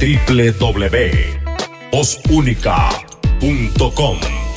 www.osunica.com.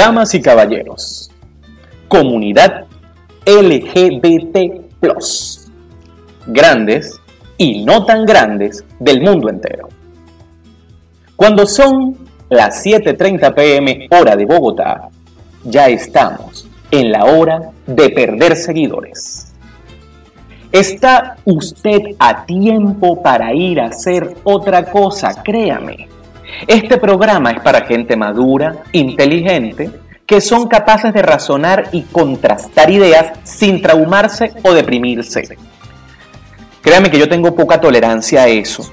Damas y caballeros, comunidad LGBT, grandes y no tan grandes del mundo entero. Cuando son las 7:30 pm hora de Bogotá, ya estamos en la hora de perder seguidores. ¿Está usted a tiempo para ir a hacer otra cosa? Créame. Este programa es para gente madura, inteligente, que son capaces de razonar y contrastar ideas sin traumarse o deprimirse. Créame que yo tengo poca tolerancia a eso.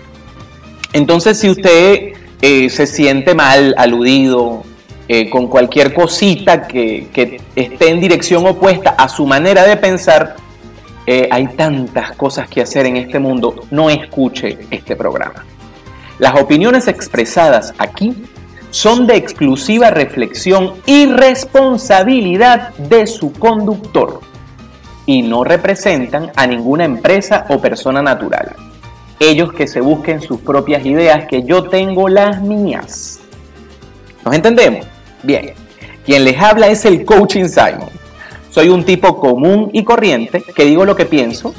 Entonces, si usted eh, se siente mal, aludido, eh, con cualquier cosita que, esté en dirección opuesta a su manera de pensar, eh, hay tantas cosas que hacer en este mundo, no escuche este programa. Las opiniones expresadas aquí son de exclusiva reflexión y responsabilidad de su conductor y no representan a ninguna empresa o persona natural. Ellos que se busquen sus propias ideas, que yo tengo las mías. ¿Nos entendemos? Bien. Quien les habla es el Coaching Simon. Soy un tipo común y corriente que digo lo que pienso,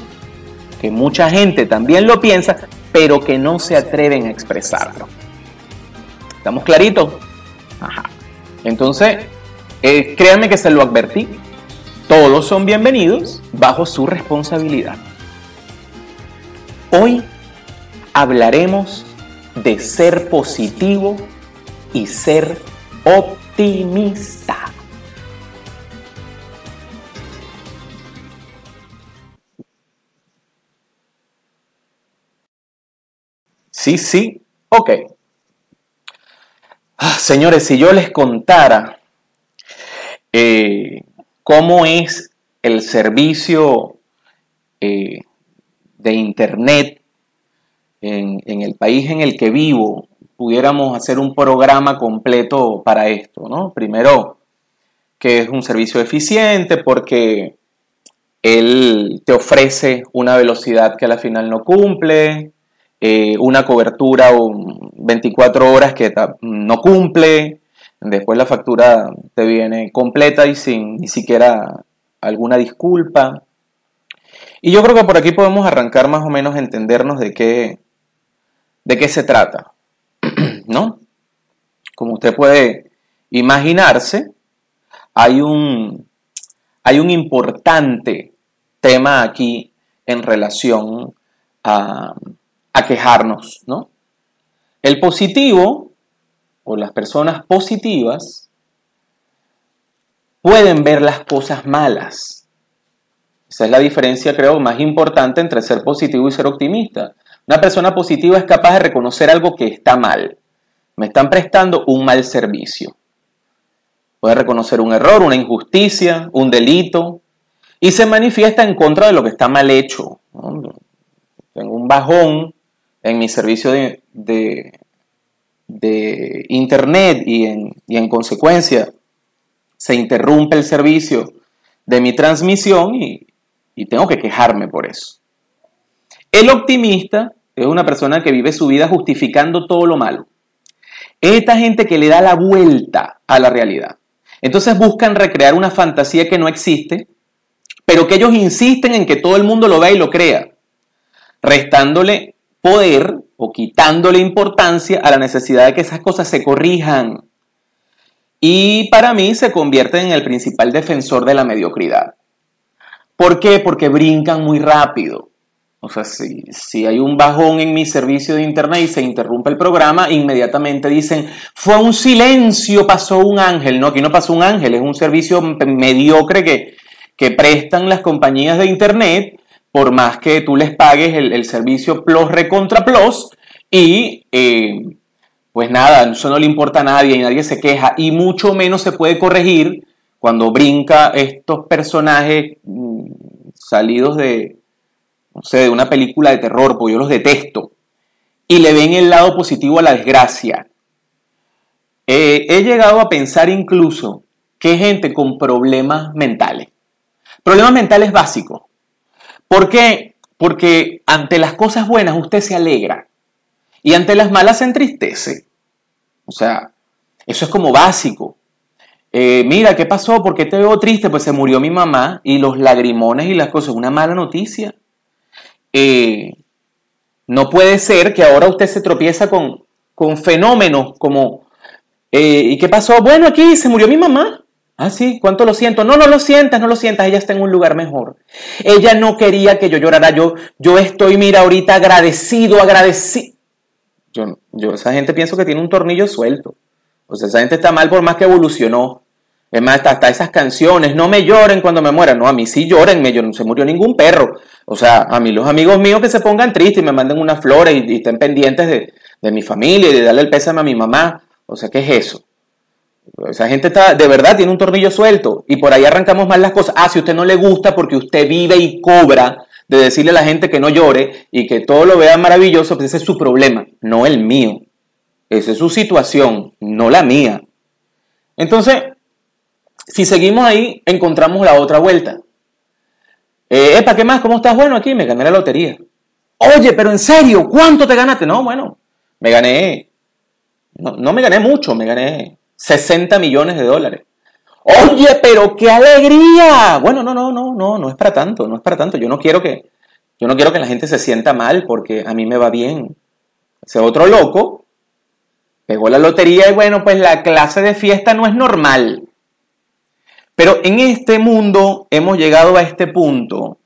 que mucha gente también lo piensa, pero que no se atreven a expresarlo. ¿Estamos claritos? Ajá. Entonces, eh, créanme que se lo advertí. Todos son bienvenidos bajo su responsabilidad. Hoy hablaremos de ser positivo y ser optimista. Sí, sí, ok. Ah, señores, si yo les contara eh, cómo es el servicio eh, de Internet en, en, el país en el que vivo, pudiéramos hacer un programa completo para esto, ¿no? Primero, que es un servicio eficiente porque él te ofrece una velocidad que a la final no cumple, eh, una cobertura 24 horas que no cumple, después la factura te viene completa y sin ni siquiera alguna disculpa. Y yo creo que por aquí podemos arrancar más o menos a entendernos de qué, de qué se trata, ¿no? Como usted puede imaginarse, hay un, hay un importante tema aquí en relación a, a quejarnos, ¿no? El positivo o las personas positivas pueden ver las cosas malas. Esa es la diferencia, creo, más importante entre ser positivo y ser optimista. Una persona positiva es capaz de reconocer algo que está mal. Me están prestando un mal servicio. puede reconocer un error, una injusticia, un delito, y se manifiesta en contra de lo que está mal hecho. Tengo un bajón en mi servicio de, de, Internet y en, y en consecuencia se interrumpe el servicio de mi transmisión y, y tengo que quejarme por eso. El optimista es una persona que vive su vida justificando todo lo malo. Es esta gente que le da la vuelta a la realidad. Entonces buscan recrear una fantasía que no existe, pero que ellos insisten en que todo el mundo lo vea y lo crea, restándole poder o quitándole importancia a la necesidad de que esas cosas se corrijan. Y para mí se convierten en el principal defensor de la mediocridad. ¿Por qué? Porque brincan muy rápido. O sea, si, si, hay un bajón en mi servicio de internet y se interrumpe el programa, inmediatamente dicen, fue un silencio, pasó un ángel. No, aquí no pasó un ángel, es un servicio mediocre que, que prestan las compañías de internet, por más que tú les pagues el, servicio Plus Recontra Plus, y eh, pues nada, eso no le importa a nadie y nadie se queja, y mucho menos se puede corregir cuando brinca estos personajes mm, salidos de, no sé, de una película de terror, porque yo los detesto, y le ven el lado positivo a la desgracia. Eh, he llegado a pensar incluso que gente con problemas mentales, problemas mentales básicos. ¿Por qué? Porque ante las cosas buenas usted se alegra y ante las malas se entristece. O sea, eso es como básico. Eh, mira, ¿qué pasó? ¿Por qué te veo triste? Pues se murió mi mamá y los lagrimones y las cosas. Una mala noticia. Eh, no puede ser que ahora usted se tropieza con, con fenómenos como, eh, ¿y qué pasó? Bueno, aquí se murió mi mamá. Ah, sí, ¿cuánto lo siento? No, no lo sientas, no lo sientas, ella está en un lugar mejor. Ella no quería que yo llorara, yo, yo estoy, mira, ahorita agradecido, agradecido. Yo, yo, esa gente pienso que tiene un tornillo suelto. O sea, esa gente está mal por más que evolucionó. Es más, hasta, esas canciones, no me lloren cuando me muera. No, a mí sí lloren, me, no se murió ningún perro. O sea, a mí los amigos míos que se pongan tristes y me manden unas flores y, estén pendientes de, de, mi familia y de darle el pésame a mi mamá. O sea, ¿qué es eso? Esa gente está, de verdad, tiene un tornillo suelto. Y por ahí arrancamos mal las cosas. Ah, si usted no le gusta porque usted vive y cobra de decirle a la gente que no llore y que todo lo vea maravilloso, pues ese es su problema, no el mío. Esa es su situación, no la mía. Entonces, si seguimos ahí, encontramos la otra vuelta. Eh, Epa, ¿qué más? ¿Cómo estás? Bueno, aquí me gané la lotería. Oye, pero en serio, ¿cuánto te ganaste? No, bueno, me gané, no, no me gané mucho, me gané 60 millones de dólares. Oye, pero qué alegría. Bueno, no, no, no, no, no es para tanto, no es para tanto. Yo no quiero que, yo no quiero que la gente se sienta mal porque a mí me va bien. Ese otro loco pegó la lotería y bueno, pues la clase de fiesta no es normal. Pero en este mundo hemos llegado a este punto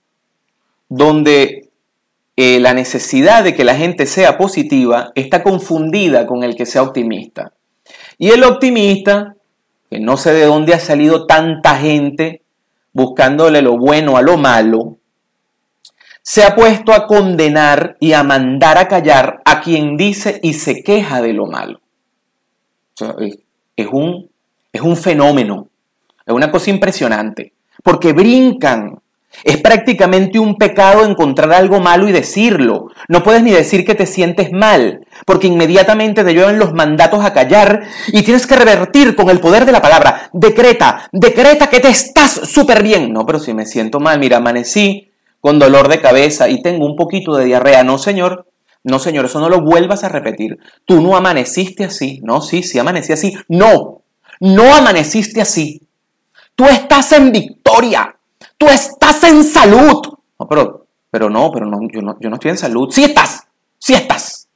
donde eh, la necesidad de que la gente sea positiva está confundida con el que sea optimista. Y el optimista, que no sé de dónde ha salido tanta gente buscándole lo bueno a lo malo, se ha puesto a condenar y a mandar a callar a quien dice y se queja de lo malo es, un, es un fenómeno, es una cosa impresionante, porque brincan. Es prácticamente un pecado encontrar algo malo y decirlo. No puedes ni decir que te sientes mal, porque inmediatamente te llevan los mandatos a callar y tienes que revertir con el poder de la palabra. Decreta, decreta que te estás súper bien. No, pero si me siento mal, mira, amanecí con dolor de cabeza y tengo un poquito de diarrea. No, señor, no, Señor, eso no lo vuelvas a repetir. Tú no amaneciste así. No, sí, sí amanecí así. No, no amaneciste así. Tú estás en victoria. Tú estás en salud. No, pero, pero no, pero no yo, no, yo no estoy en salud. Sí estás, sí estás.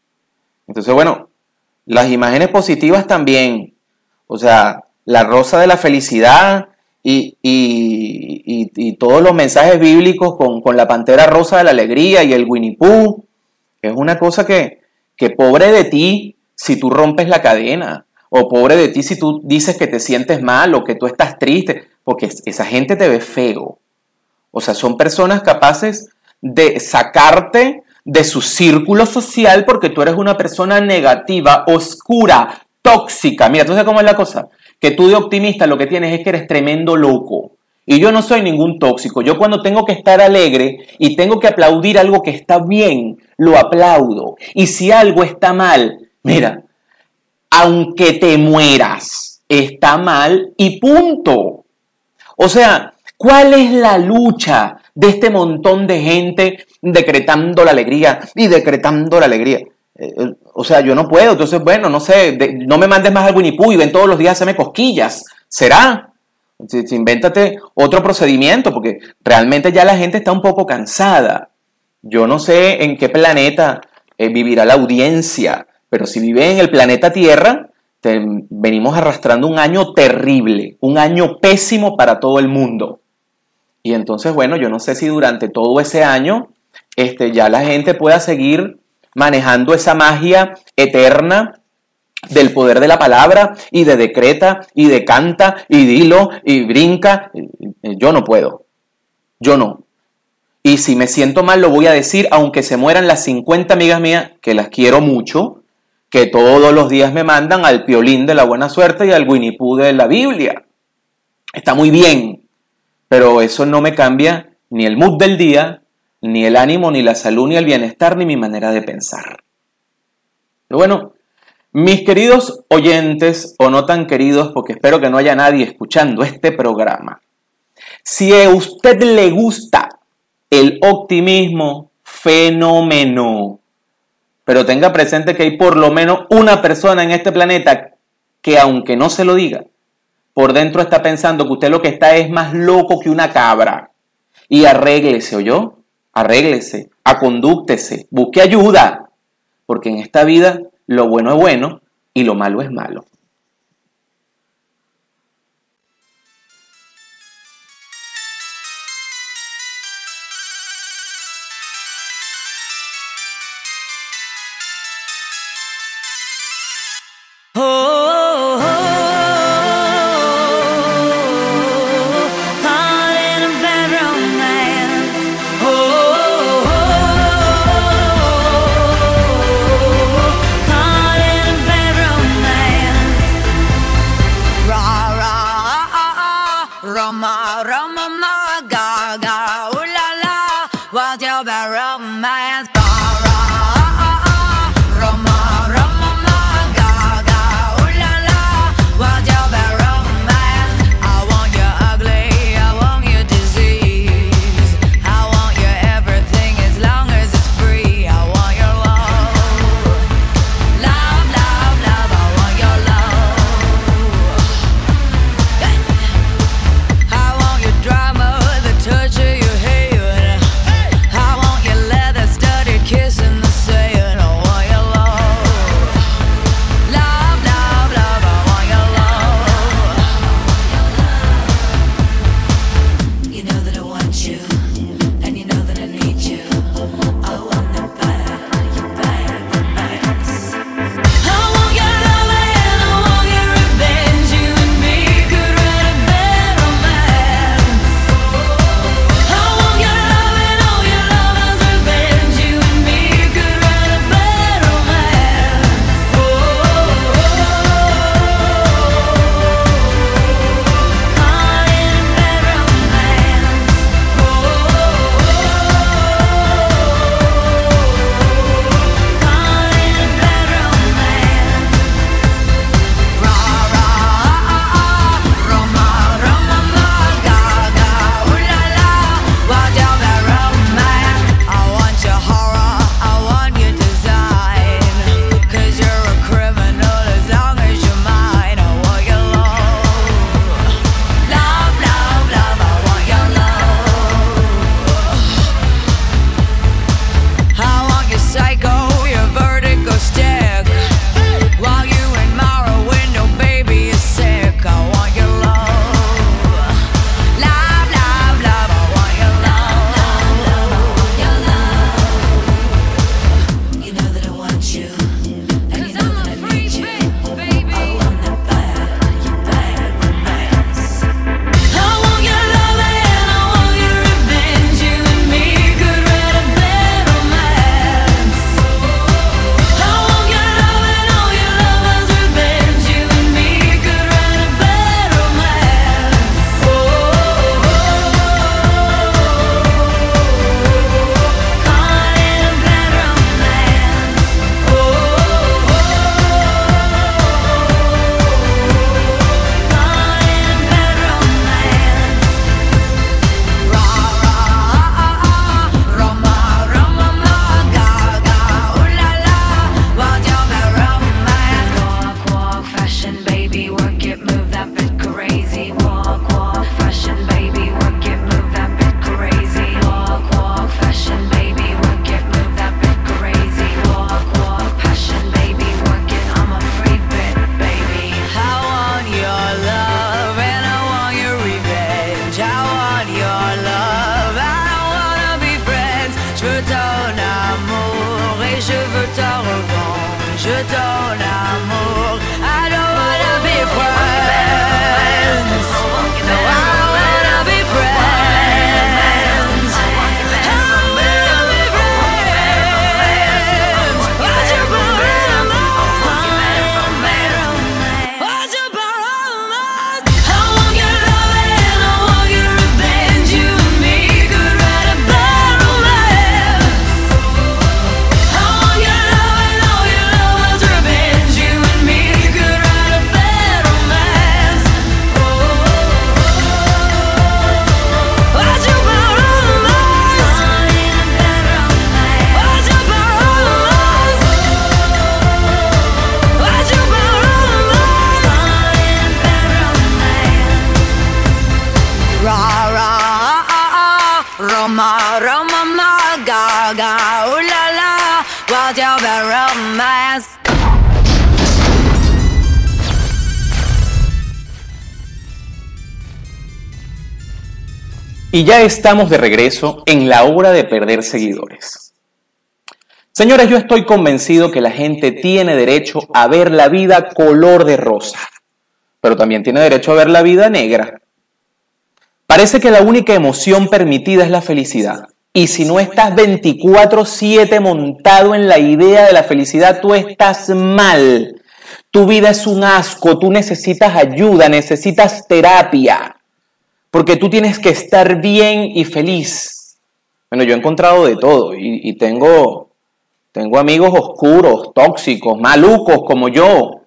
Entonces, bueno, las imágenes positivas también. O sea, la rosa de la felicidad y, y, y, todos los mensajes bíblicos con, con, la pantera rosa de la alegría y el Winnie Pooh es una cosa que, que pobre de ti si tú rompes la cadena, o pobre de ti si tú dices que te sientes mal o que tú estás triste, porque esa gente te ve feo. O sea, son personas capaces de sacarte de su círculo social porque tú eres una persona negativa, oscura, tóxica. Mira, ¿tú sabes cómo es la cosa? Que tú de optimista lo que tienes es que eres tremendo loco. Y yo no soy ningún tóxico. Yo cuando tengo que estar alegre y tengo que aplaudir algo que está bien, lo aplaudo. Y si algo está mal, mira, aunque te mueras, está mal y punto. O sea, ¿cuál es la lucha de este montón de gente decretando la alegría y decretando la alegría? Eh, o sea, yo no puedo. Entonces, bueno, no sé, no me mandes más al Winnie y ven todos los días a hacerme cosquillas. ¿Será? Invéntate otro procedimiento porque realmente ya la gente está un poco cansada. Yo no sé en qué planeta eh, vivirá la audiencia, pero si vive en el planeta Tierra, venimos arrastrando un año terrible, un año pésimo para todo el mundo. Y entonces, bueno, yo no sé si durante todo ese año este, ya la gente pueda seguir manejando esa magia eterna del poder de la palabra y de decreta y de canta y dilo y brinca. Yo no puedo. Yo no. Y si me siento mal lo voy a decir, aunque se mueran las 50 amigas mías, que las quiero mucho, que todos los días me mandan al piolín de la buena suerte y al Winnie Pooh de la Biblia. Está muy bien, pero eso no me cambia ni el mood del día, ni el ánimo, ni la salud, ni el bienestar, ni mi manera de pensar. Bueno, mis queridos oyentes, o no tan queridos, porque espero que no haya nadie escuchando este programa, si a usted le gusta el optimismo, fenómeno, pero tenga presente que hay por lo menos una persona en este planeta que aunque no se lo diga, por dentro está pensando que usted lo que está es más loco que una cabra. Y arréglese, ¿oyó? Arréglese, acondúctese, busque ayuda, porque en esta vida lo bueno es bueno y lo malo es malo. I'm a gaga. Y ya estamos de regreso en la hora de perder seguidores. Señores, yo estoy convencido que la gente tiene derecho a ver la vida color de rosa, pero también tiene derecho a ver la vida negra. Parece que la única emoción permitida es la felicidad. Y si no estás 24/7 montado en la idea de la felicidad, tú estás mal. Tu vida es un asco, tú necesitas ayuda, necesitas terapia porque tú tienes que estar bien y feliz. Bueno, yo he encontrado de todo y, tengo, tengo amigos oscuros, tóxicos, malucos como yo,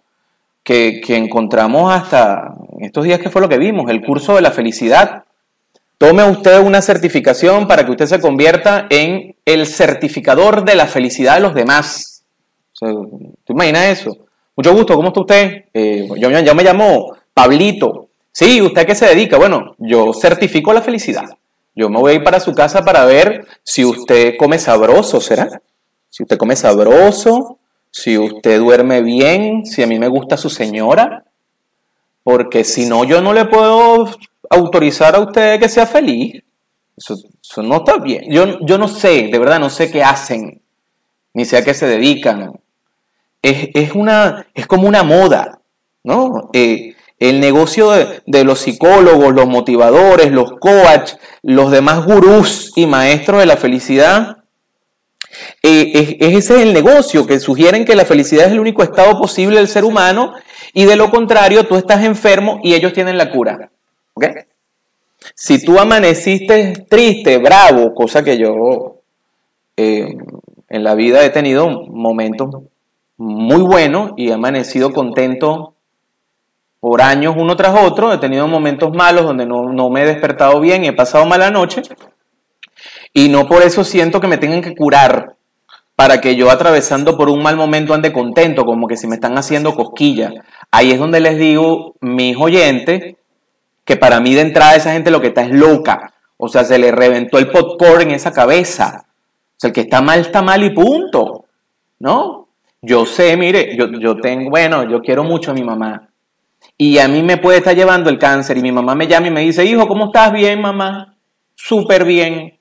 que, que encontramos hasta estos días que fue lo que vimos, el curso de la felicidad. Tome usted una certificación para que usted se convierta en el certificador de la felicidad de los demás. ¿Te imaginas eso? Mucho gusto, ¿cómo está usted? Eh, yo, yo me llamo Pablito. Sí, ¿usted a qué se dedica? Bueno, yo certifico la felicidad. Yo me voy a ir para su casa para ver si usted come sabroso, ¿será? Si usted come sabroso, si usted duerme bien, si a mí me gusta su señora. Porque si no, yo no le puedo autorizar a usted que sea feliz. Eso, no está bien. Yo, yo, no sé, de verdad, no sé qué hacen, ni sé a qué se dedican. Es, una, es como una moda, ¿no? Eh, el negocio de, los psicólogos, los motivadores, los coach, los demás gurús y maestros de la felicidad, eh, es, ese es el negocio, que sugieren que la felicidad es el único estado posible del ser humano y de lo contrario tú estás enfermo y ellos tienen la cura. Si tú amaneciste triste, bravo, cosa que yo eh, en la vida he tenido momentos muy buenos y he amanecido contento por años uno tras otro, he tenido momentos malos donde no, me he despertado bien y he pasado mala noche, y no por eso siento que me tengan que curar para que yo atravesando por un mal momento ande contento, como que si me están haciendo cosquillas. Ahí es donde les digo, mis oyentes, que para mí de entrada esa gente lo que está es loca. O sea, se le reventó el popcorn en esa cabeza. O sea, el que está mal está mal y punto. ¿No? Yo sé, mire, yo, yo tengo, bueno, yo quiero mucho a mi mamá. Y a mí me puede estar llevando el cáncer y mi mamá me llama y me dice, hijo, ¿cómo estás? Bien, mamá. Súper bien.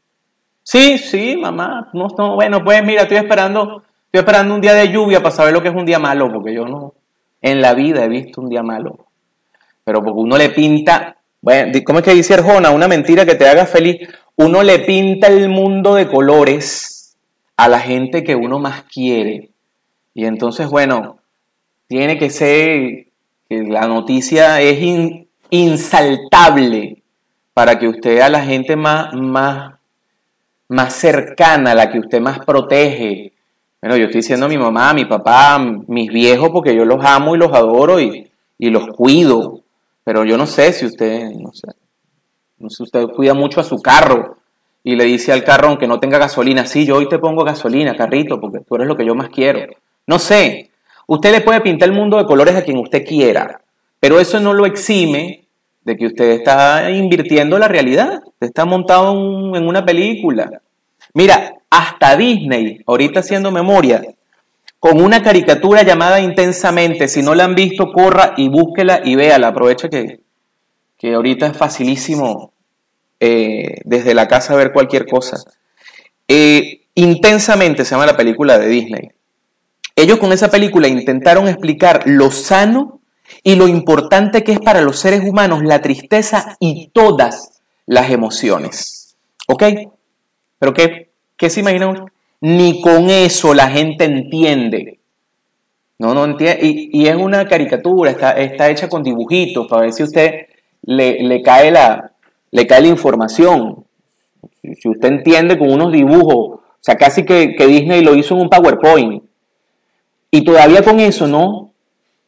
Sí, sí, mamá. No, no, bueno, pues mira, estoy esperando, estoy esperando un día de lluvia para saber lo que es un día malo, porque yo no, en la vida he visto un día malo. Pero porque uno le pinta, bueno, ¿cómo es que dice Arjona? Una mentira que te haga feliz. Uno le pinta el mundo de colores a la gente que uno más quiere. Y entonces, bueno, tiene que ser la noticia es insaltable para que usted a la gente más, más, más cercana, la que usted más protege. Bueno, yo estoy diciendo a mi mamá, a mi papá, a mis viejos, porque yo los amo y los adoro y, los cuido. Pero yo no sé si usted, no sé, no sé, usted cuida mucho a su carro y le dice al carro, aunque no tenga gasolina, sí, yo hoy te pongo gasolina, carrito, porque tú eres lo que yo más quiero. No sé, Usted le puede pintar el mundo de colores a quien usted quiera, pero eso no lo exime de que usted está invirtiendo la realidad, está montado en una película. Mira, hasta Disney, ahorita haciendo memoria, con una caricatura llamada Intensamente, si no la han visto, corra y búsquela y véala, aprovecha que, que ahorita es facilísimo eh, desde la casa ver cualquier cosa. Eh, intensamente se llama la película de Disney. Ellos con esa película intentaron explicar lo sano y lo importante que es para los seres humanos la tristeza y todas las emociones. ¿Ok? ¿Pero qué, qué se imaginan? Ni con eso la gente entiende. No, no entiende. Y, es una caricatura, está, está, hecha con dibujitos para ver si usted le, le, cae, la, le cae la información. Si usted entiende con unos dibujos, o sea, casi que, que Disney lo hizo en un PowerPoint. Y todavía con eso, ¿no?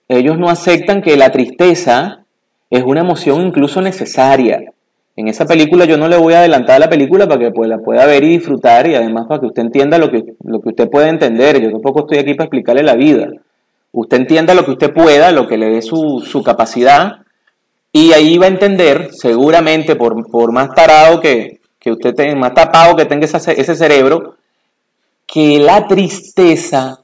Ellos no aceptan que la tristeza es una emoción incluso necesaria. En esa película yo no le voy a adelantar la película para que pues, la pueda ver y disfrutar y además para que usted entienda lo que, lo que usted puede entender. Yo tampoco estoy aquí para explicarle la vida. Usted entienda lo que usted pueda, lo que le dé su, su capacidad y ahí va a entender, seguramente por, por más tarado que, que usted tenga, más tapado que tenga ese cerebro, que la tristeza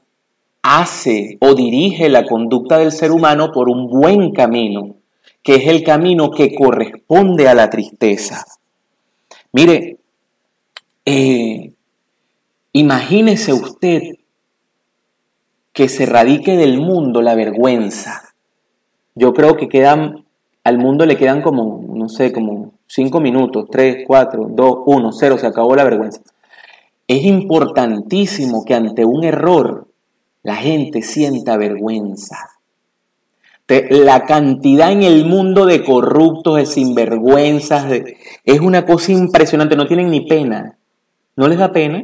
hace o dirige la conducta del ser humano por un buen camino, que es el camino que corresponde a la tristeza. Mire, eh, imagínese usted que se radique del mundo la vergüenza. Yo creo que quedan, al mundo le quedan como, no sé, como cinco minutos, tres, cuatro, dos, uno, cero, se acabó la vergüenza. Es importantísimo que ante un error la gente sienta vergüenza. La cantidad en el mundo de corruptos, de sinvergüenzas, es una cosa impresionante, no tienen ni pena. ¿No les da pena?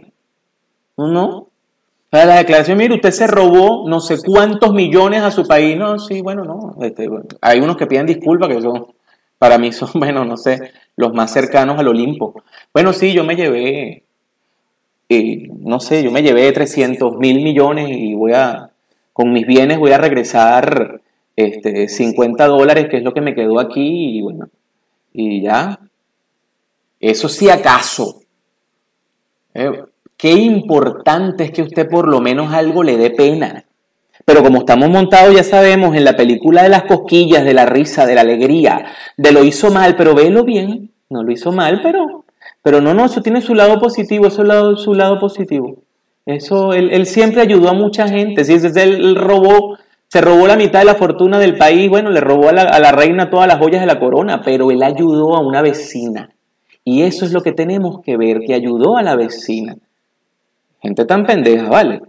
¿No? no? la declaración, mire, usted se robó no sé cuántos millones a su país. No, sí, bueno, no. Este, hay unos que piden disculpas que son, para mí son, bueno, no sé, los más cercanos al Olimpo. Bueno, sí, yo me llevé, eh, no sé, yo me llevé 300 mil millones y voy a, con mis bienes voy a regresar este, 50 dólares, que es lo que me quedó aquí, y bueno, y ya. Eso sí acaso. Eh, qué importante es que usted por lo menos algo le dé pena. Pero como estamos montados, ya sabemos, en la película de las cosquillas, de la risa, de la alegría, de lo hizo mal, pero velo bien, no lo hizo mal, pero, pero no, no, eso tiene su lado positivo, eso es su lado positivo. Eso, él, siempre ayudó a mucha gente, si es él robó, se robó la mitad de la fortuna del país, bueno, le robó a la, reina todas las joyas de la corona, pero él ayudó a una vecina. Y eso es lo que tenemos que ver, que ayudó a la vecina. Gente tan pendeja, ¿vale?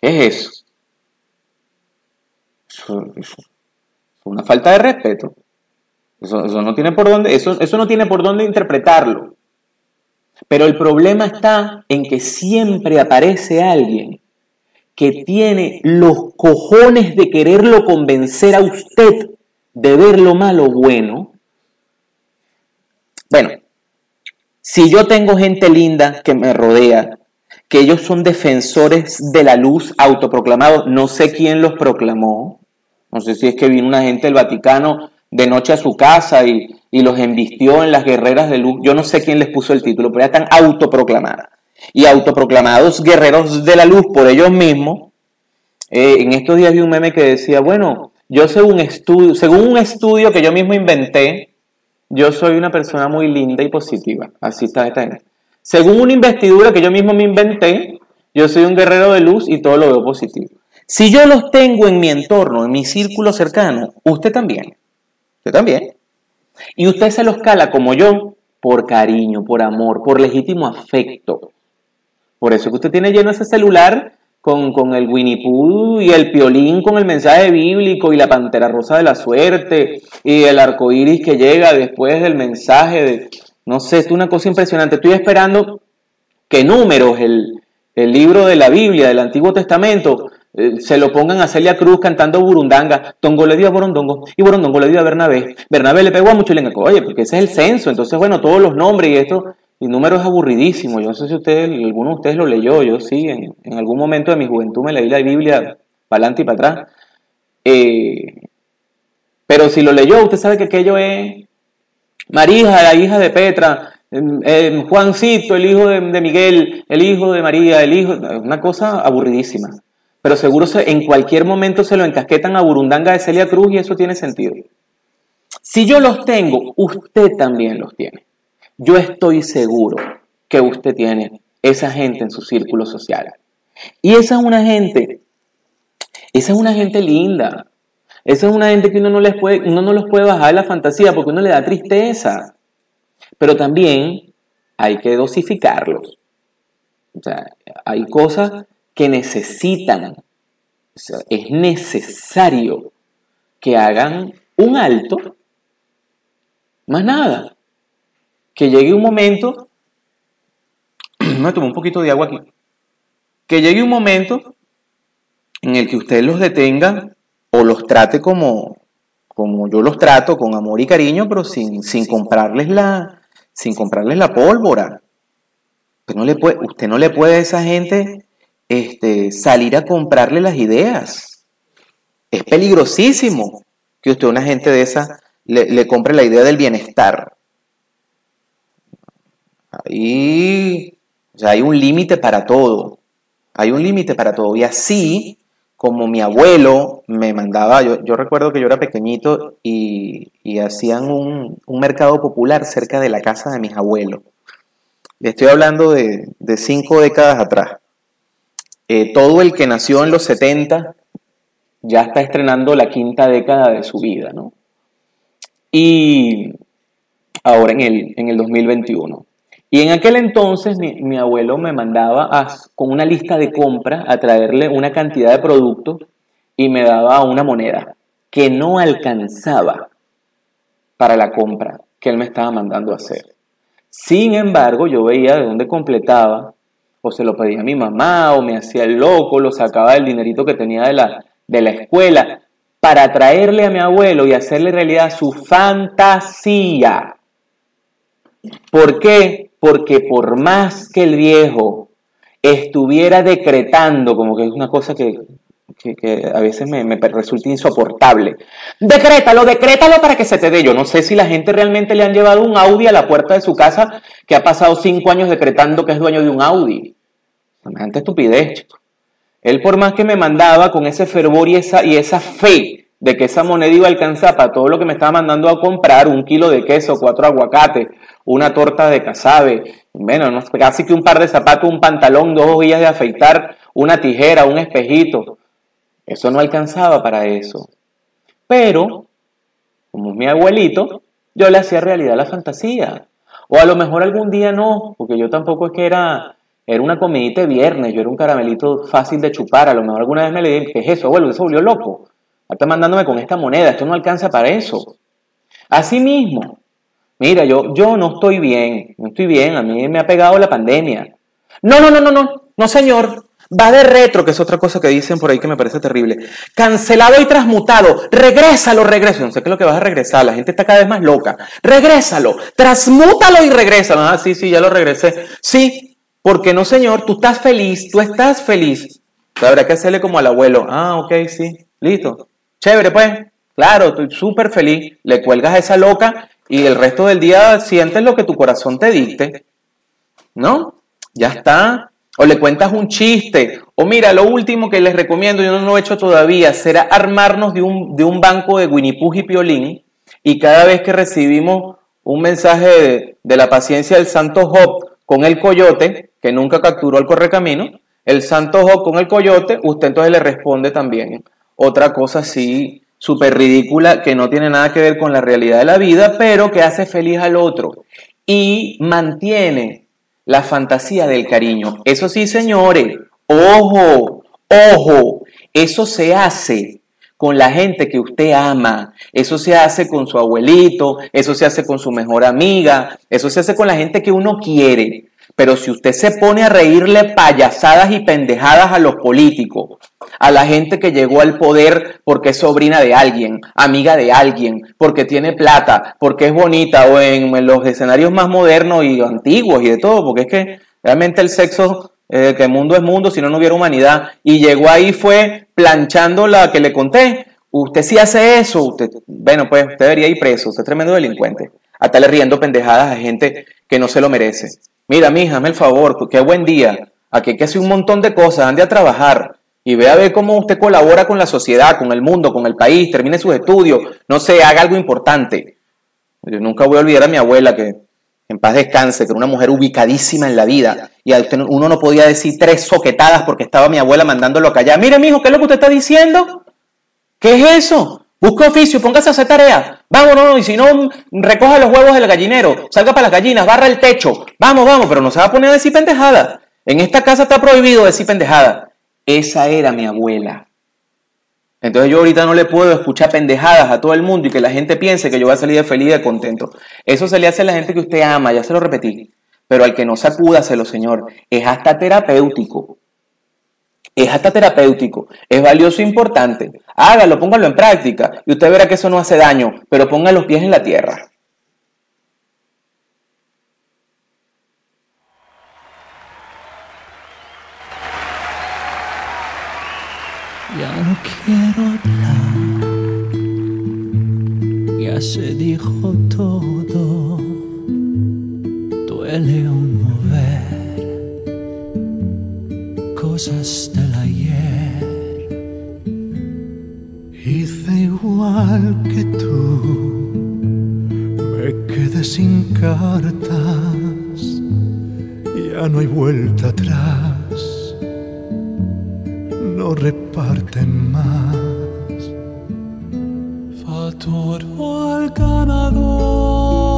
¿Qué es eso? Eso, es una falta de respeto. Eso, no tiene por dónde, eso, eso no tiene por dónde interpretarlo. Pero el problema está en que siempre aparece alguien que tiene los cojones de quererlo convencer a usted de ver lo malo bueno. Bueno, si yo tengo gente linda que me rodea, que ellos son defensores de la luz autoproclamados, no sé quién los proclamó, no sé si es que vino una gente del Vaticano de noche a su casa y, los embistió en las guerreras de luz, yo no sé quién les puso el título, pero ya están autoproclamadas. Y autoproclamados guerreros de la luz por ellos mismos, eh, en estos días vi un meme que decía, bueno, yo según, estudio, según un estudio que yo mismo inventé, yo soy una persona muy linda y positiva. Así está esta gente. Según una investidura que yo mismo me inventé, yo soy un guerrero de luz y todo lo veo positivo. Si yo los tengo en mi entorno, en mi círculo cercano, usted también. Usted también. Y usted se los cala como yo, por cariño, por amor, por legítimo afecto. Por eso que usted tiene lleno ese celular con, con, el Winnie Pooh y el piolín con el mensaje bíblico y la pantera rosa de la suerte y el arco iris que llega después del mensaje de no sé, es una cosa impresionante. Estoy esperando que números, el, libro de la Biblia, del Antiguo Testamento, eh, se lo pongan a Celia Cruz cantando burundanga. Tongo le dio a Borondongo y Borondongo le dio a Bernabé. Bernabé le pegó a mucho lenga. Oye, porque ese es el censo. Entonces, bueno, todos los nombres y esto, y números es aburridísimo. Yo no sé si usted, alguno de ustedes lo leyó. Yo sí, en, algún momento de mi juventud me leí la Biblia para adelante y para atrás. Eh, pero si lo leyó, usted sabe que aquello es Marija, la hija de Petra, Juancito, el hijo de, Miguel, el hijo de María, el hijo, una cosa aburridísima. Pero seguro en cualquier momento se lo encasquetan a Burundanga de Celia Cruz y eso tiene sentido. Si yo los tengo, usted también los tiene. Yo estoy seguro que usted tiene esa gente en su círculo social. Y esa es una gente, esa es una gente linda. Esa es una gente que uno no, les puede, uno no los puede bajar de la fantasía porque uno le da tristeza. Pero también hay que dosificarlos. O sea, hay cosas que necesitan, es necesario que hagan un alto, más nada. Que llegue un momento, me tomo un poquito de agua aquí, que llegue un momento en el que usted los detenga o los trate como, como yo los trato, con amor y cariño, pero sin, sin comprarles la, sin comprarles la pólvora. Usted no le puede, usted no le puede a esa gente este, salir a comprarle las ideas. Es peligrosísimo que usted una gente de esa le, compre la idea del bienestar. Ahí hay un límite para todo. Hay un límite para todo. Y así como mi abuelo me mandaba, yo, recuerdo que yo era pequeñito y, hacían un, mercado popular cerca de la casa de mis abuelos. Le estoy hablando de, cinco décadas atrás. Eh, todo el que nació en los 70 ya está estrenando la quinta década de su vida, ¿no? Y ahora en el, en el 2021. Y en aquel entonces mi, abuelo me mandaba con una lista de compra a traerle una cantidad de productos y me daba una moneda que no alcanzaba para la compra que él me estaba mandando a hacer. Sin embargo, yo veía de dónde completaba, o se lo pedía a mi mamá, o me hacía el loco, lo sacaba del dinerito que tenía de la, de la escuela para traerle a mi abuelo y hacerle realidad su fantasía. ¿Por qué? Porque por más que el viejo estuviera decretando, como que es una cosa que, a veces me, me, resulta insoportable. Decrétalo, decrétalo para que se te dé. Yo no sé si la gente realmente le han llevado un Audi a la puerta de su casa que ha pasado cinco años decretando que es dueño de un Audi. Semejante estupidez, chico. Él por más que me mandaba con ese fervor y esa, y esa fe de que esa moneda iba a alcanzar para todo lo que me estaba mandando a comprar, un kilo de queso, cuatro aguacates, una torta de casabe, bueno, casi que un par de zapatos, un pantalón, dos hojillas de afeitar, una tijera, un espejito. Eso no alcanzaba para eso. Pero, como mi abuelito, yo le hacía realidad la fantasía. O a lo mejor algún día no, porque yo tampoco es que era era una comidita de viernes, yo era un caramelito fácil de chupar. A lo mejor alguna vez me le dije, ¿qué es eso? Bueno, eso volvió loco. Está mandándome con esta moneda, esto no alcanza para eso. Así mismo, mira, yo, yo no estoy bien, no estoy bien, a mí me ha pegado la pandemia. No, no, no, no, no, no, señor. Va de retro, que es otra cosa que dicen por ahí que me parece terrible. Cancelado y transmutado. Regrésalo, regresa. No sé qué es lo que vas a regresar. La gente está cada vez más loca. Regrésalo. Transmútalo y regrésalo. Ah, sí, sí, ya lo regresé. Sí, porque no, Señor, tú estás feliz, tú estás feliz. Habrá que hacerle como al abuelo. Ah, ok, sí, listo. Chévere, pues. Claro, estoy súper feliz. Le cuelgas a esa loca y el resto del día sientes lo que tu corazón te dicte. ¿No? Ya está. O le cuentas un chiste. O mira, lo último que les recomiendo, yo no lo he hecho todavía, será armarnos de un, de un banco de Winnie Pooh y Piolín. Y cada vez que recibimos un mensaje de, de la paciencia del Santo Job con el coyote, que nunca capturó al correcamino, el santo Job con el coyote, usted entonces le responde también otra cosa así súper ridícula que no tiene nada que ver con la realidad de la vida, pero que hace feliz al otro y mantiene la fantasía del cariño. Eso sí, señores, ojo, ojo, eso se hace con la gente que usted ama, eso se hace con su abuelito, eso se hace con su mejor amiga, eso se hace con la gente que uno quiere. Pero si usted se pone a reírle payasadas y pendejadas a los políticos, a la gente que llegó al poder porque es sobrina de alguien, amiga de alguien, porque tiene plata, porque es bonita, o en los escenarios más modernos y antiguos y de todo, porque es que realmente el sexo, eh, que mundo es mundo, si no, no hubiera humanidad, y llegó ahí fue planchando la que le conté. Usted sí hace eso, usted, bueno, pues usted debería ir preso, usted es tremendo delincuente. Hasta le riendo pendejadas a gente que no se lo merece. Mira, mija, hazme el favor, qué buen día. Aquí hay que hacer un montón de cosas, ande a trabajar y ve a ver cómo usted colabora con la sociedad, con el mundo, con el país, termine sus estudios, no sé, haga algo importante. Yo nunca voy a olvidar a mi abuela que en paz descanse, que era una mujer ubicadísima en la vida, y uno no podía decir tres soquetadas porque estaba mi abuela mandándolo a callar. Mire, mijo, ¿qué es lo que usted está diciendo? ¿Qué es eso? Busque oficio, póngase a hacer tarea. Vamos, y si no, recoja los huevos del gallinero, salga para las gallinas, barra el techo. Vamos, vamos, pero no se va a poner a decir pendejada. En esta casa está prohibido decir pendejada. Esa era mi abuela. Entonces yo ahorita no le puedo escuchar pendejadas a todo el mundo y que la gente piense que yo voy a salir de feliz y de contento. Eso se le hace a la gente que usted ama, ya se lo repetí. Pero al que no sacúdaselo, Señor. Es hasta terapéutico. Es hasta terapéutico. Es valioso e importante. Hágalo, póngalo en práctica. Y usted verá que eso no hace daño. Pero ponga los pies en la tierra. Ya se dijo todo, duele un mover cosas del ayer. Hice igual que tú, me quedé sin cartas, ya no hay vuelta atrás no reparten más. Todo al ganador,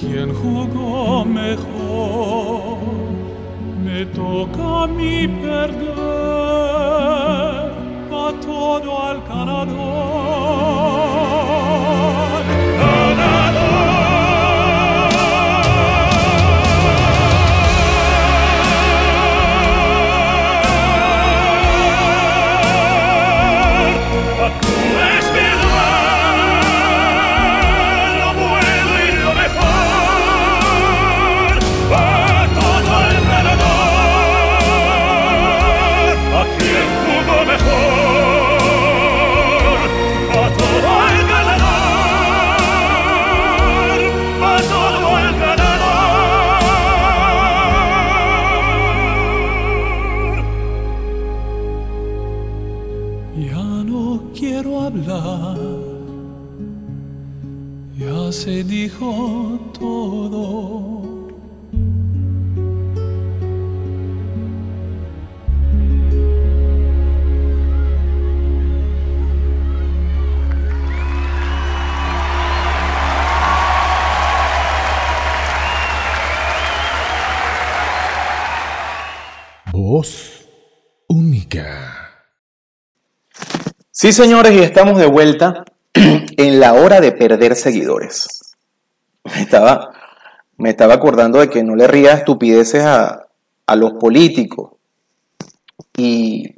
quien jugó mejor, me toca a mí perder a todo al ganador. Sí, señores, y estamos de vuelta en la hora de perder seguidores. Me estaba, me estaba acordando de que no le ría estupideces a, los políticos. Y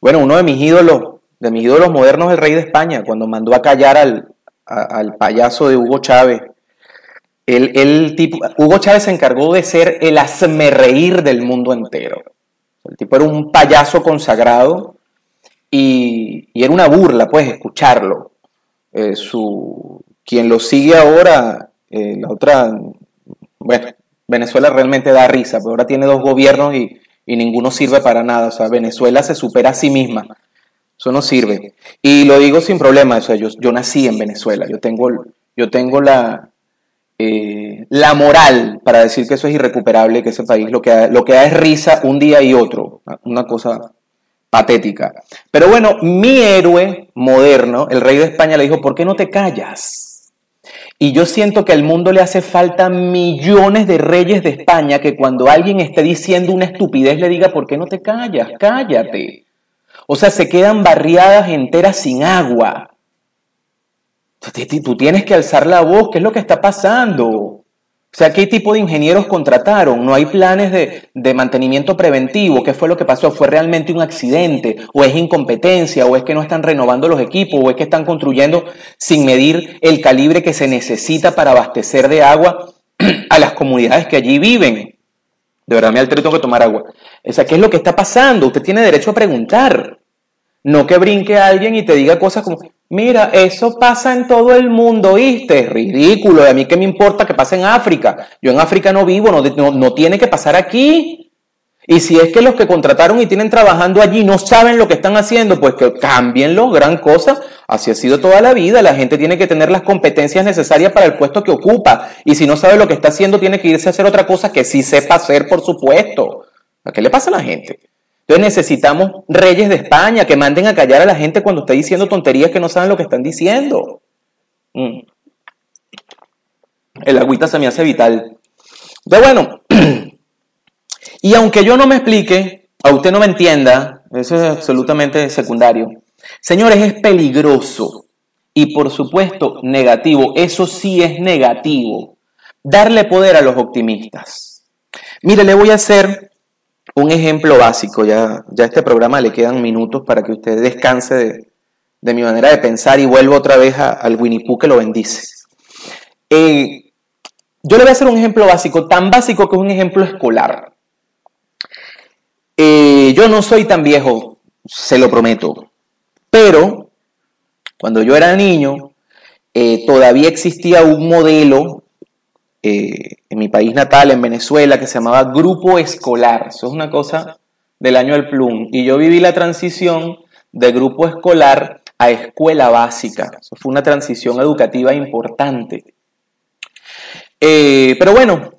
bueno, uno de mis ídolos, de mis ídolos modernos, el rey de España, cuando mandó a callar al, al payaso de Hugo Chávez. El, tipo, Hugo Chávez se encargó de ser el reír del mundo entero. El tipo era un payaso consagrado y, era una burla, pues, escucharlo. Eh, su, quien lo sigue ahora, eh, la otra, bueno, Venezuela realmente da risa, pero ahora tiene dos gobiernos y, y ninguno sirve para nada. O sea, Venezuela se supera a sí misma. Eso no sirve. Y lo digo sin problema. O sea, yo, yo nací en Venezuela. Yo tengo, yo tengo la, eh, la moral para decir que eso es irrecuperable, que ese país lo que, da, lo que da es risa un día y otro. Una cosa patética. Pero bueno, mi héroe moderno, el rey de España, le dijo, ¿por qué no te callas? Y yo siento que al mundo le hace falta millones de reyes de España que cuando alguien esté diciendo una estupidez le diga, ¿por qué no te callas? Cállate. O sea, se quedan barriadas enteras sin agua. Tú tienes que alzar la voz, ¿qué es lo que está pasando? O sea, ¿qué tipo de ingenieros contrataron? No hay planes de, mantenimiento preventivo. ¿Qué fue lo que pasó? ¿Fue realmente un accidente? ¿O es incompetencia? ¿O es que no están renovando los equipos? ¿O es que están construyendo sin medir el calibre que se necesita para abastecer de agua a las comunidades que allí viven? De verdad, me altero, tengo que tomar agua. O sea, ¿qué es lo que está pasando? Usted tiene derecho a preguntar. No que brinque alguien y te diga cosas como, mira, eso pasa en todo el mundo, ¿viste? Es ridículo, a mí qué me importa que pase en África. Yo en África no vivo, no, no, tiene que pasar aquí. Y si es que los que contrataron y tienen trabajando allí no saben lo que están haciendo, pues que cámbienlo, gran cosa. Así ha sido toda la vida. La gente tiene que tener las competencias necesarias para el puesto que ocupa. Y si no sabe lo que está haciendo, tiene que irse a hacer otra cosa que sí sepa hacer, por supuesto. ¿A qué le pasa a la gente? Entonces necesitamos reyes de España que manden a callar a la gente cuando está diciendo tonterías que no saben lo que están diciendo. Mm. El agüita se me hace vital. Pero bueno, y aunque yo no me explique, a usted no me entienda, eso es absolutamente secundario. Señores, es peligroso y por supuesto negativo, eso sí es negativo, darle poder a los optimistas. Mire, le voy a hacer un ejemplo básico, ya, ya a este programa le quedan minutos para que usted descanse de, mi manera de pensar y vuelva otra vez al Winnie Pooh que lo bendice. Eh, yo le voy a hacer un ejemplo básico, tan básico que es un ejemplo escolar. Eh, yo no soy tan viejo, se lo prometo, pero cuando yo era niño, eh, todavía existía un modelo eh, en mi país natal, en Venezuela, que se llamaba Grupo Escolar. Eso es una cosa del año del plum. Y yo viví la transición de grupo escolar a escuela básica. Eso fue una transición educativa importante. Eh, pero bueno,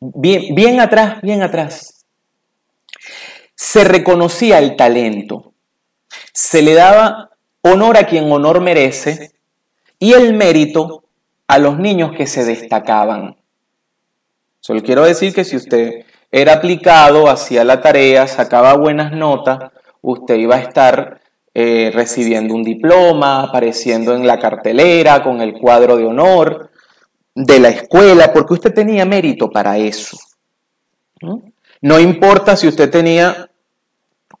bien, bien atrás, bien atrás. Se reconocía el talento. Se le daba honor a quien honor merece y el mérito a los niños que se destacaban. Solo quiero decir que si usted era aplicado, hacía la tarea, sacaba buenas notas, usted iba a estar eh, recibiendo un diploma, apareciendo en la cartelera con el cuadro de honor de la escuela, porque usted tenía mérito para eso. ¿no? no importa si usted tenía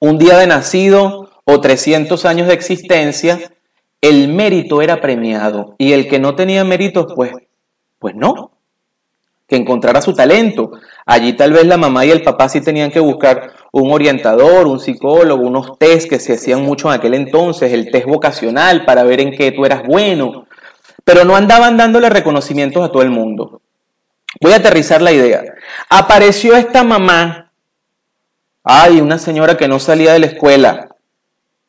un día de nacido o 300 años de existencia, el mérito era premiado y el que no tenía mérito, pues, pues no, que encontrara su talento. Allí tal vez la mamá y el papá sí tenían que buscar un orientador, un psicólogo, unos test que se hacían mucho en aquel entonces, el test vocacional para ver en qué tú eras bueno, pero no andaban dándole reconocimientos a todo el mundo. Voy a aterrizar la idea. Apareció esta mamá, ay, una señora que no salía de la escuela,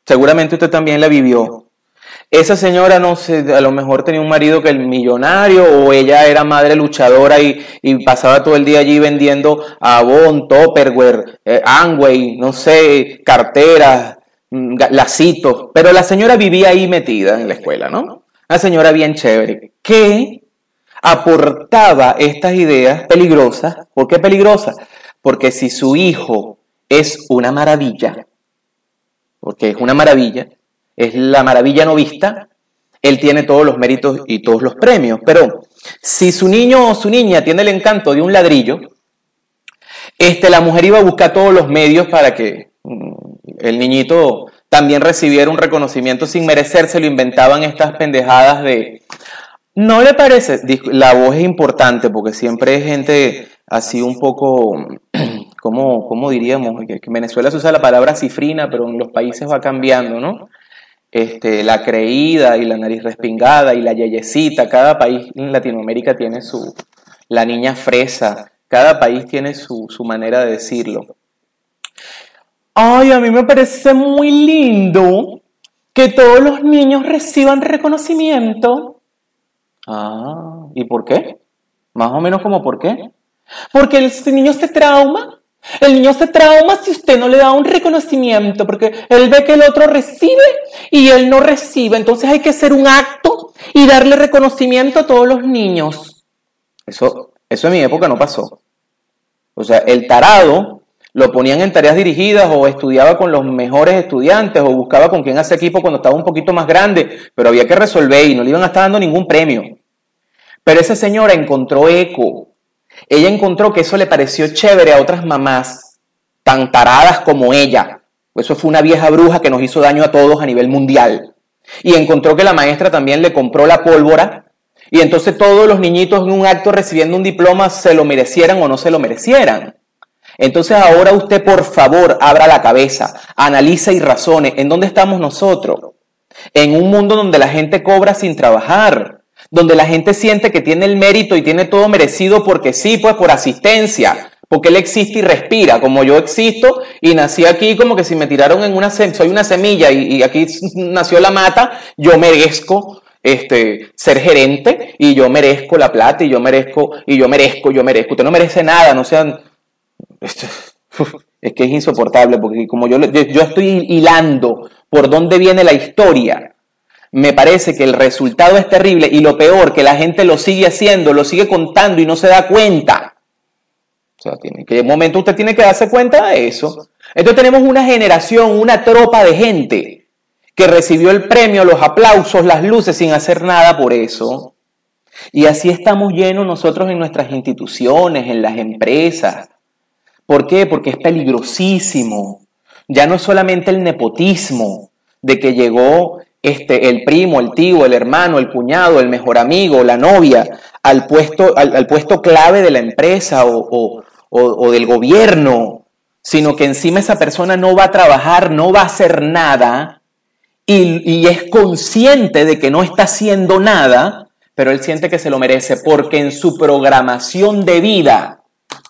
seguramente usted también la vivió, esa señora, no sé, a lo mejor tenía un marido que el millonario o ella era madre luchadora y, pasaba todo el día allí vendiendo Avon, Topperware, eh, Amway, no sé, carteras, mm, lacitos. Pero la señora vivía ahí metida en la escuela, ¿no? Una señora bien chévere, que aportaba estas ideas peligrosas. ¿Por qué peligrosas? Porque si su hijo es una maravilla, porque es una maravilla, es la maravilla no vista, él tiene todos los méritos y todos los premios. Pero si su niño o su niña tiene el encanto de un ladrillo, este, la mujer iba a buscar todos los medios para que mm, el niñito también recibiera un reconocimiento sin merecerse. Lo inventaban estas pendejadas de, ¿No le parece? La voz es importante porque siempre hay gente así un poco, ¿cómo, diríamos? Que en Venezuela se usa la palabra cifrina, pero en los países va cambiando, ¿no? Este, la creída y la nariz respingada y la yeyecita, cada país en Latinoamérica tiene su, la niña fresa, cada país tiene su, su manera de decirlo. Ay, a mí me parece muy lindo que todos los niños reciban reconocimiento. Ah, ¿y por qué? Más o menos como por qué. Porque el niño se trauma. El niño se trauma si usted no le da un reconocimiento, porque él ve que el otro recibe y él no recibe. Entonces hay que hacer un acto y darle reconocimiento a todos los niños. Eso, eso en mi época no pasó. O sea, el tarado lo ponían en tareas dirigidas o estudiaba con los mejores estudiantes o buscaba con quién hacer equipo cuando estaba un poquito más grande, pero había que resolver y no le iban a estar dando ningún premio. Pero esa señora encontró eco. Ella encontró que eso le pareció chévere a otras mamás tan taradas como ella. Eso fue una vieja bruja que nos hizo daño a todos a nivel mundial. Y encontró que la maestra también le compró la pólvora y entonces todos los niñitos en un acto recibiendo un diploma se lo merecieran o no se lo merecieran. Entonces ahora usted por favor abra la cabeza, analiza y razone en dónde estamos nosotros. En un mundo donde la gente cobra sin trabajar, donde la gente siente que tiene el mérito y tiene todo merecido porque sí, pues por asistencia, porque él existe y respira, como yo existo y nací aquí como que si me tiraron en una, soy una semilla y, aquí nació la mata, yo merezco este, ser gerente y yo merezco la plata y yo merezco, y yo merezco, yo merezco. Usted no merece nada, no sean, es que es insoportable porque como yo, yo estoy hilando por dónde viene la historia, me parece que el resultado es terrible y lo peor, que la gente lo sigue haciendo, lo sigue contando y no se da cuenta. O sea, que, en momento usted tiene que darse cuenta de eso. Entonces tenemos una generación, una tropa de gente que recibió el premio, los aplausos, las luces sin hacer nada por eso. Y así estamos llenos nosotros en nuestras instituciones, en las empresas, ¿Por qué? Porque es peligrosísimo. Ya no es solamente el nepotismo de que llegó este, el primo, el tío, el hermano, el cuñado, el mejor amigo, la novia, al puesto, al, puesto clave de la empresa o, del gobierno, sino que encima esa persona no va a trabajar, no va a hacer nada y, y es consciente de que no está haciendo nada, pero él siente que se lo merece porque en su programación de vida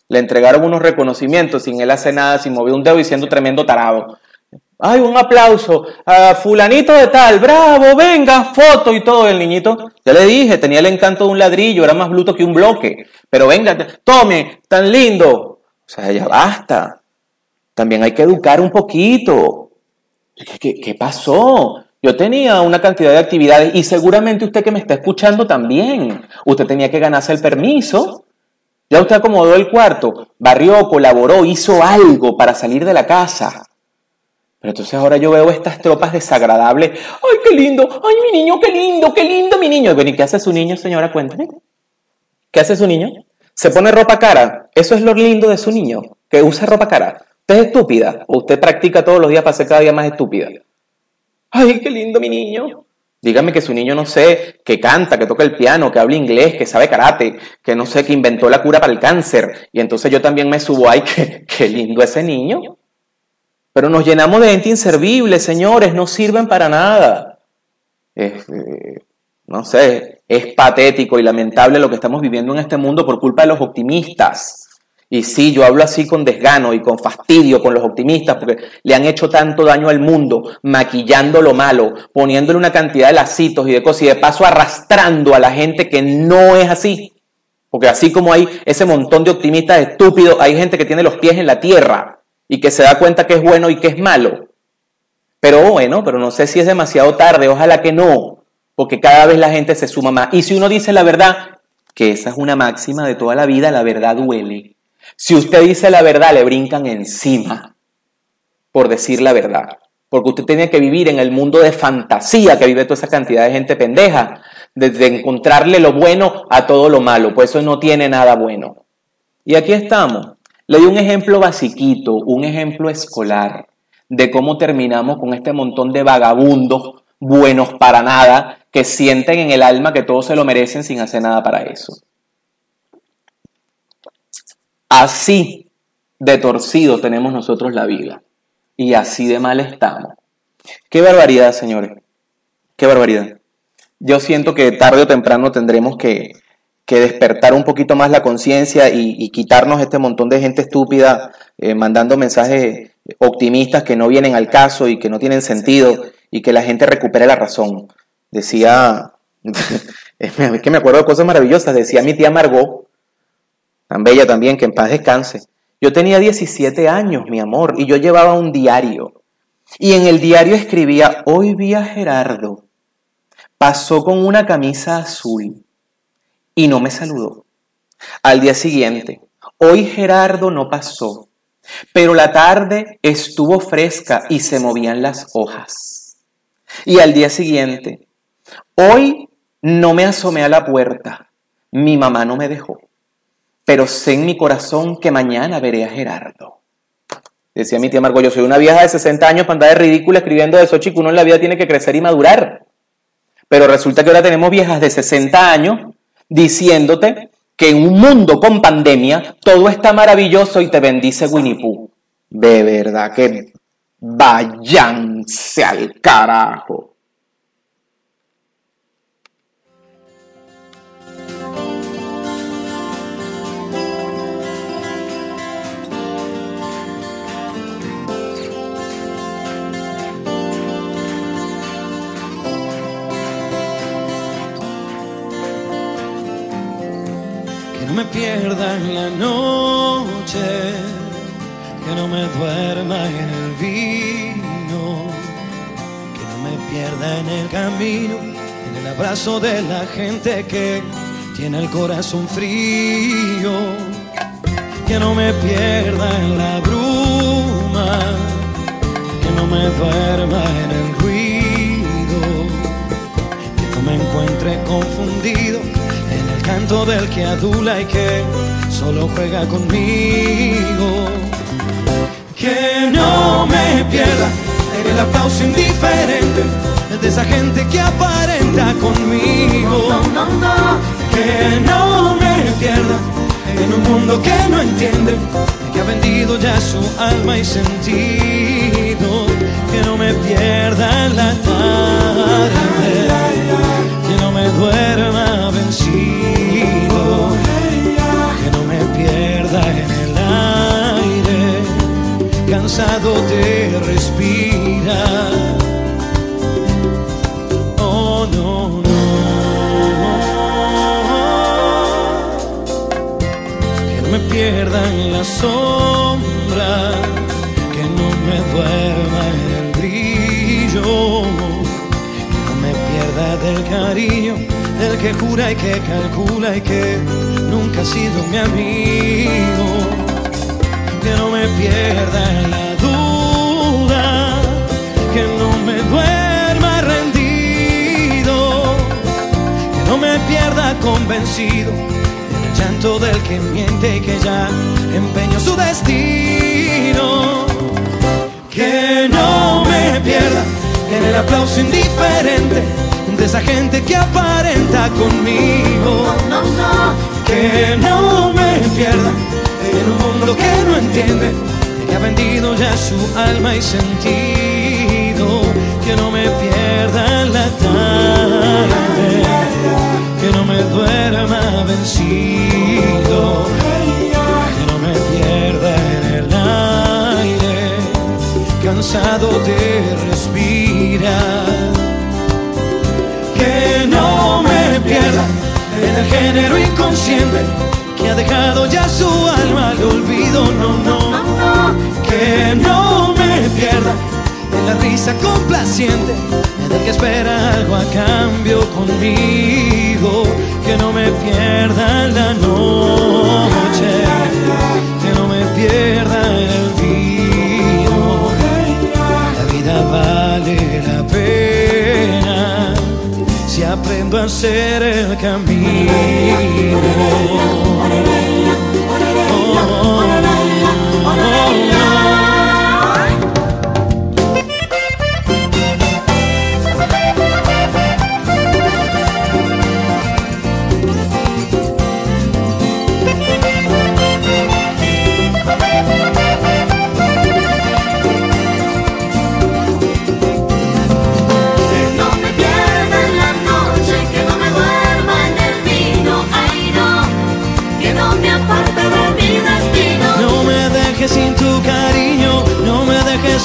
le entregaron unos reconocimientos sin él hacer nada, sin mover un dedo y siendo tremendo tarado. Ay, un aplauso a fulanito de tal, bravo, venga, foto y todo. El niñito, ya le dije, tenía el encanto de un ladrillo, era más bruto que un bloque. Pero venga, tome, tan lindo. O sea, ya basta. También hay que educar un poquito. ¿Qué, qué pasó? Yo tenía una cantidad de actividades y seguramente usted que me está escuchando también. Usted tenía que ganarse el permiso ya usted acomodó el cuarto, barrió, colaboró, hizo algo para salir de la casa. Pero entonces ahora yo veo estas tropas desagradables. ¡Ay, qué lindo! ¡Ay, mi niño, qué lindo! ¡Qué lindo mi niño! ¿y qué hace su niño, señora? Cuéntame. ¿Qué hace su niño? ¿Se pone ropa cara? Eso es lo lindo de su niño, que usa ropa cara. ¿Usted es estúpida? ¿O usted practica todos los días para ser cada día más estúpida? ¡Ay, qué lindo mi niño! Dígame que su niño no sé, que canta, que toca el piano, que habla inglés, que sabe karate, que no sé, que inventó la cura para el cáncer. Y entonces yo también me subo, ay, qué, qué lindo ese niño. Pero nos llenamos de gente inservible, señores, no sirven para nada. Eh, no sé, es patético y lamentable lo que estamos viviendo en este mundo por culpa de los optimistas. Y sí, yo hablo así con desgano y con fastidio con los optimistas porque le han hecho tanto daño al mundo, maquillando lo malo, poniéndole una cantidad de lacitos y de cosas y de paso arrastrando a la gente que no es así. Porque así como hay ese montón de optimistas estúpidos, hay gente que tiene los pies en la tierra y que se da cuenta que es bueno y que es malo. Pero bueno, pero no sé si es demasiado tarde, ojalá que no, porque cada vez la gente se suma más. Y si uno dice la verdad, que esa es una máxima de toda la vida, la verdad duele. Si usted dice la verdad, le brincan encima por decir la verdad. Porque usted tiene que vivir en el mundo de fantasía que vive toda esa cantidad de gente pendeja, de, encontrarle lo bueno a todo lo malo, pues eso no tiene nada bueno. Y aquí estamos. Le di un ejemplo basiquito, un ejemplo escolar de cómo terminamos con este montón de vagabundos buenos para nada que sienten en el alma que todos se lo merecen sin hacer nada para eso. Así de torcido tenemos nosotros la vida y así de mal estamos. Qué barbaridad, señores. Qué barbaridad. Yo siento que tarde o temprano tendremos que, despertar un poquito más la conciencia y, quitarnos este montón de gente estúpida eh, mandando mensajes optimistas que no vienen al caso y que no tienen sentido y que la gente recupere la razón. Decía, es que me acuerdo de cosas maravillosas, decía mi tía Margot, tan bella también, que en paz descanse. Yo tenía 17 años, mi amor, y yo llevaba un diario. Y en el diario escribía, hoy vi a Gerardo. Pasó con una camisa azul y no me saludó. Al día siguiente, hoy Gerardo no pasó, pero la tarde estuvo fresca y se movían las hojas. Y al día siguiente, hoy no me asomé a la puerta, mi mamá no me dejó pero sé en mi corazón que mañana veré a Gerardo. Decía mi tía Margot, yo soy una vieja de 60 años para andar de ridícula escribiendo eso, chico, uno en la vida tiene que crecer y madurar. Pero resulta que ahora tenemos viejas de 60 años diciéndote que en un mundo con pandemia todo está maravilloso y te bendice Winnie Pooh. De verdad que váyanse al carajo. Me pierda en la noche, que no me duerma en el vino, que no me pierda en el camino, en el abrazo de la gente que tiene el corazón frío, que no me pierda en la bruma, que no me duerma en el ruido, que no me encuentre confundido canto del que adula y que solo juega conmigo. Que no me pierda en el aplauso indiferente de esa gente que aparenta conmigo. Que no me pierda en un mundo que no entiende, que ha vendido ya su alma y sentido. Del cariño el que jura y que calcula y que nunca ha sido mi amigo. Que no me pierda en la duda, que no me duerma rendido, que no me pierda convencido en el llanto del que miente y que ya empeñó su destino. Que no me pierda en el aplauso indiferente de esa gente que aparenta conmigo. Que no me pierda en un mundo que no entiende, que ha vendido ya su alma y sentido. Que no me pierda en la tarde, que no me duerma vencido. Que no me pierda en el aire, cansado de respirar que no me pierda. En el género inconsciente que ha dejado ya su alma al olvido, no, no, que no me pierda. En la risa complaciente del que espera algo a cambio conmigo, que no me pierda en la noche, si aprendo a hacer el camino.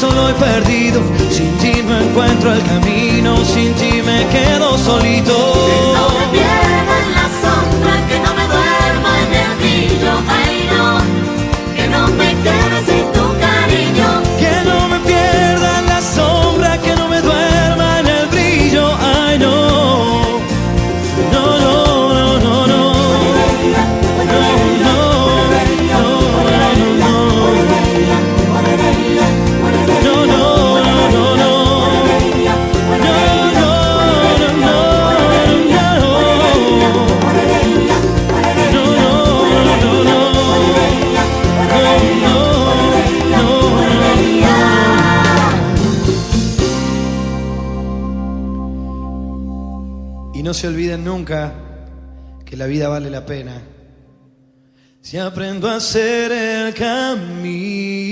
solo y perdido. Sin ti no encuentro el camino, sin ti me quedo solito. Y no se olviden nunca que la vida vale la pena. Si aprendo a hacer el camino.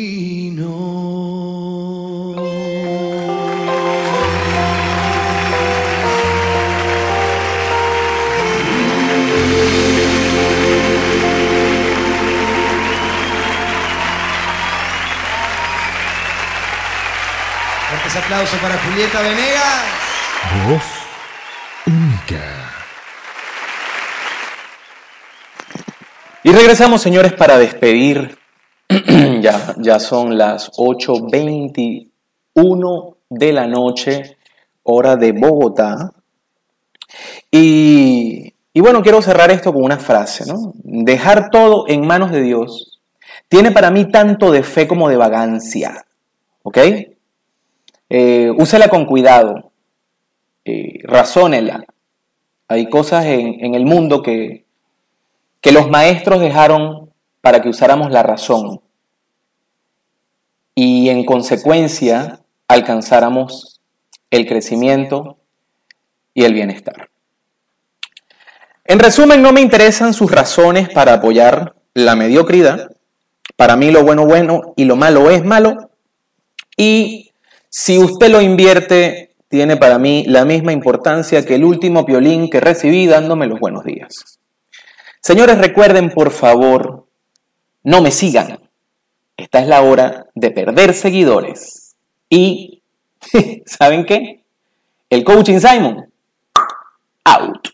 Fuertes aplausos para Julieta Venegas. Y regresamos, señores, para despedir. ya, ya son las 8.21 de la noche, hora de Bogotá. Y, y bueno, quiero cerrar esto con una frase, ¿no? Dejar todo en manos de Dios tiene para mí tanto de fe como de vagancia, ¿ok? Eh, úsela con cuidado, eh, razónela. Hay cosas en, en el mundo que, que los maestros dejaron para que usáramos la razón y en consecuencia alcanzáramos el crecimiento y el bienestar. En resumen, no me interesan sus razones para apoyar la mediocridad. Para mí lo bueno bueno y lo malo es malo. Y si usted lo invierte, tiene para mí la misma importancia que el último violín que recibí dándome los buenos días. Señores, recuerden por favor, no me sigan. Esta es la hora de perder seguidores. Y, ¿saben qué? El coaching Simon, out.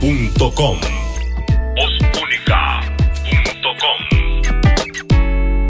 Única